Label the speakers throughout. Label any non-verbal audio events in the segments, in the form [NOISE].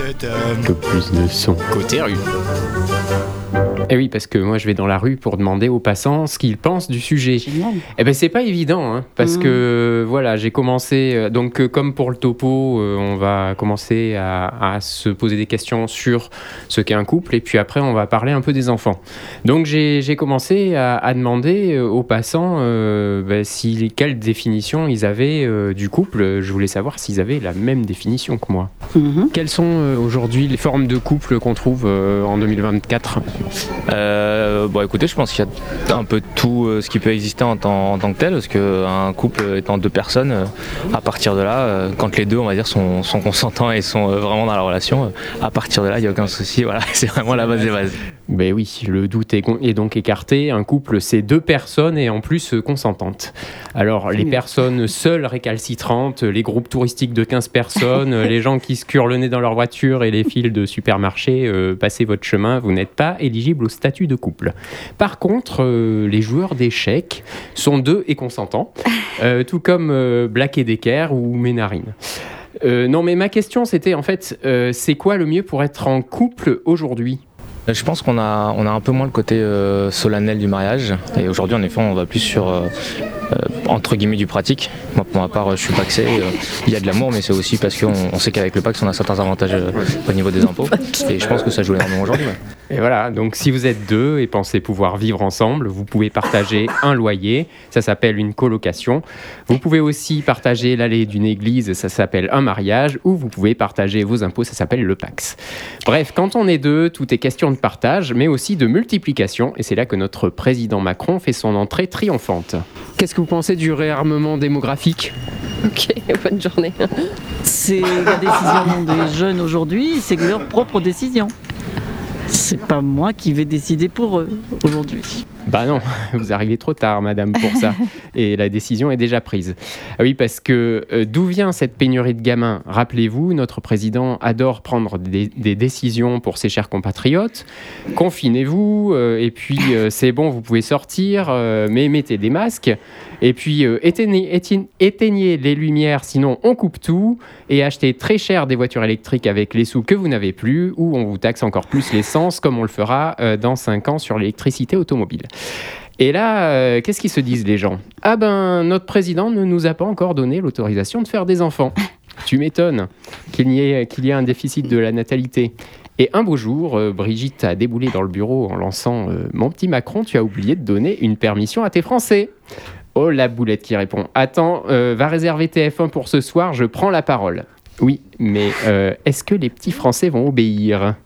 Speaker 1: Un peu plus de son.
Speaker 2: Côté rue.
Speaker 1: Eh oui, parce que moi je vais dans la rue pour demander aux passants ce qu'ils pensent du sujet.
Speaker 3: Génial.
Speaker 1: Eh ben c'est pas évident, hein, parce
Speaker 3: Mhm.
Speaker 1: que voilà, j'ai commencé. euh, donc euh, comme pour le topo, euh, on va commencer à, à se poser des questions sur ce qu'est un couple, et puis après on va parler un peu des enfants. Donc j'ai commencé à, à demander aux passants euh, ben, si, quelle définition ils avaient euh, du couple. Je voulais savoir s'ils avaient la même définition que moi.
Speaker 3: Mhm.
Speaker 1: Quelles sont aujourd'hui les formes de couple qu'on trouve en 2024
Speaker 4: Euh, bon, écoutez, je pense qu'il y a un peu tout euh, ce qui peut exister en tant, en tant que tel, parce qu'un couple étant deux personnes, euh, à partir de là, euh, quand les deux, on va dire, sont, sont consentants et sont euh, vraiment dans la relation, euh, à partir de là, il n'y a aucun souci. [LAUGHS] Voilà, c'est vraiment la base des bases.
Speaker 1: Ben oui, le doute est, donc écarté. Un couple, c'est deux personnes et en plus euh, consentantes. Alors, les personnes seules récalcitrantes, les groupes touristiques de 15 personnes, euh, [LAUGHS] les gens qui se curent le nez dans leur voiture et les files de supermarché, euh, passez votre chemin, vous n'êtes pas éligible au statut de couple. Par contre, euh, les joueurs d'échecs sont deux et consentants, [LAUGHS] euh, tout comme euh, Black et Decker ou Ménarine. Euh, non, mais ma question, c'était en fait, euh, c'est quoi le mieux pour être en couple aujourd'hui?
Speaker 4: Je pense qu'on a, on a un peu moins le côté euh, solennel du mariage. Et aujourd'hui, en effet, on va plus sur, euh, euh, entre guillemets, du pratique. Moi, pour ma part, je suis paxé. euh, Il y a de l'amour, mais c'est aussi parce qu'on on sait qu'avec le Pax, on a certains avantages euh, au niveau des impôts. [LAUGHS] Et je pense que ça joue énormément aujourd'hui. ouais.
Speaker 1: Et voilà, donc si vous êtes deux et pensez pouvoir vivre ensemble, vous pouvez partager [LAUGHS] un loyer, ça s'appelle une colocation. Vous pouvez aussi partager l'allée d'une église, ça s'appelle un mariage, ou vous pouvez partager vos impôts, ça s'appelle le Pax. Bref, quand on est deux, tout est question de partage, mais aussi de multiplication, et c'est là que notre président Macron fait son entrée triomphante. Qu'est-ce que vous pensez du réarmement démographique?
Speaker 5: Ok, [LAUGHS] bonne journée.
Speaker 3: C'est la décision des jeunes aujourd'hui, c'est leur propre décision. C'est pas moi qui vais décider pour eux aujourd'hui.
Speaker 1: Bah non, [LAUGHS] vous arrivez trop tard, madame, pour ça. [LAUGHS] Et la décision est déjà prise. Ah oui, parce que euh, d'où vient cette pénurie de gamins? Rappelez-vous, notre président adore prendre des, des décisions pour ses chers compatriotes. Confinez-vous, euh, et puis euh, c'est bon, vous pouvez sortir, mais mettez des masques. Et puis euh, éteignez, les lumières, sinon on coupe tout. Et achetez très cher des voitures électriques avec les sous que vous n'avez plus, ou on vous taxe encore plus l'essence, comme on le fera euh, dans 5 ans sur l'électricité automobile. Et là, euh, qu'est-ce qu'ils se disent les gens? Ah ben, notre président ne nous a pas encore donné l'autorisation de faire des enfants. [LAUGHS] Tu m'étonnes qu'il y, ait, y ait un déficit de la natalité. Et un beau jour, Brigitte a déboulé dans le bureau en lançant Mon petit Macron, tu as oublié de donner une permission à tes Français. Oh, la boulette qui répond Attends, euh, va réserver TF1 pour ce soir, je prends la parole. Oui, mais euh, est-ce que les petits Français vont obéir?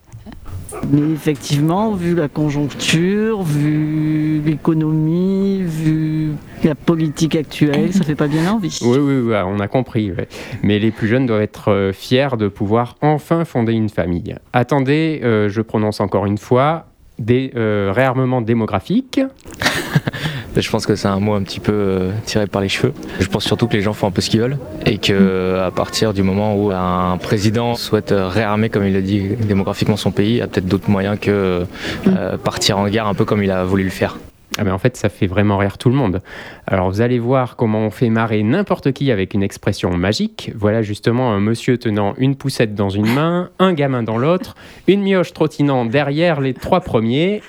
Speaker 3: Mais effectivement, vu la conjoncture, vu l'économie, vu la politique actuelle, ça fait pas bien envie.
Speaker 1: Oui, oui, oui, on a compris. ouais. Mais les plus jeunes doivent être euh, fiers de pouvoir enfin fonder une famille. Attendez, euh, je prononce encore une fois, des euh, réarmements démographiques.
Speaker 4: Je pense que c'est un mot un petit peu euh, tiré par les cheveux. Je pense surtout que les gens font un peu ce qu'ils veulent et que euh, à partir du moment où un président souhaite euh, réarmer, comme il l'a dit, démographiquement son pays, il y a peut-être d'autres moyens que euh, partir en guerre un peu comme il a voulu le faire.
Speaker 1: Ah ben en fait, ça fait vraiment rire tout le monde. Alors vous allez voir comment on fait marrer n'importe qui avec une expression magique. Voilà justement un monsieur tenant une poussette dans une main, un gamin dans l'autre, une mioche trottinant derrière les trois premiers.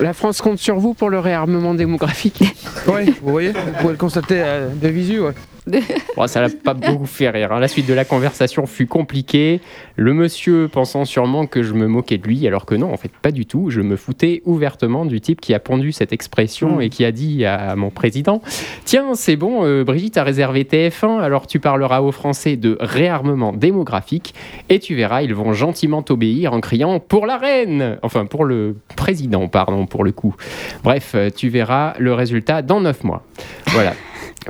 Speaker 1: La France compte sur vous pour le réarmement démographique.
Speaker 6: Oui, vous voyez, vous pouvez le constater euh, de visu. Ouais. [LAUGHS]
Speaker 1: Bon, ça l'a pas beaucoup fait rire. hein. La suite de la conversation fut compliquée. Le monsieur pensant sûrement que je me moquais de lui, alors que non, en fait, pas du tout. Je me foutais ouvertement du type qui a pondu cette expression
Speaker 3: Mm.
Speaker 1: et qui a dit à mon président Tiens, c'est bon, euh, Brigitte a réservé TF1, alors tu parleras aux Français de réarmement démographique et tu verras, ils vont gentiment t'obéir en criant Pour la reine Enfin, pour le président, pardon, pour le coup. Bref, euh, tu verras le résultat dans neuf mois. Voilà.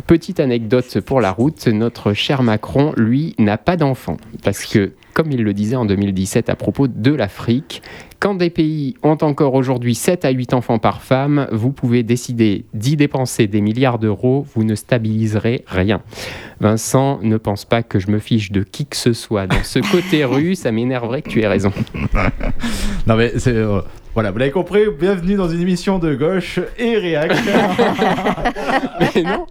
Speaker 1: Petite anecdote pour la route, notre cher Macron, lui, n'a pas d'enfant. Parce que, comme il le disait en 2017 à propos de l'Afrique, quand des pays ont encore aujourd'hui 7 à 8 enfants par femme, vous pouvez décider d'y dépenser des milliards d'euros, vous ne stabiliserez rien. Vincent, ne pense pas que je me fiche de qui que ce soit. Dans ce côté [LAUGHS] rue, ça m'énerverait que tu aies raison. [LAUGHS]
Speaker 7: Non mais c'est... euh, voilà, vous l'avez compris, bienvenue dans une émission de gauche et réac. [LAUGHS]
Speaker 1: Mais non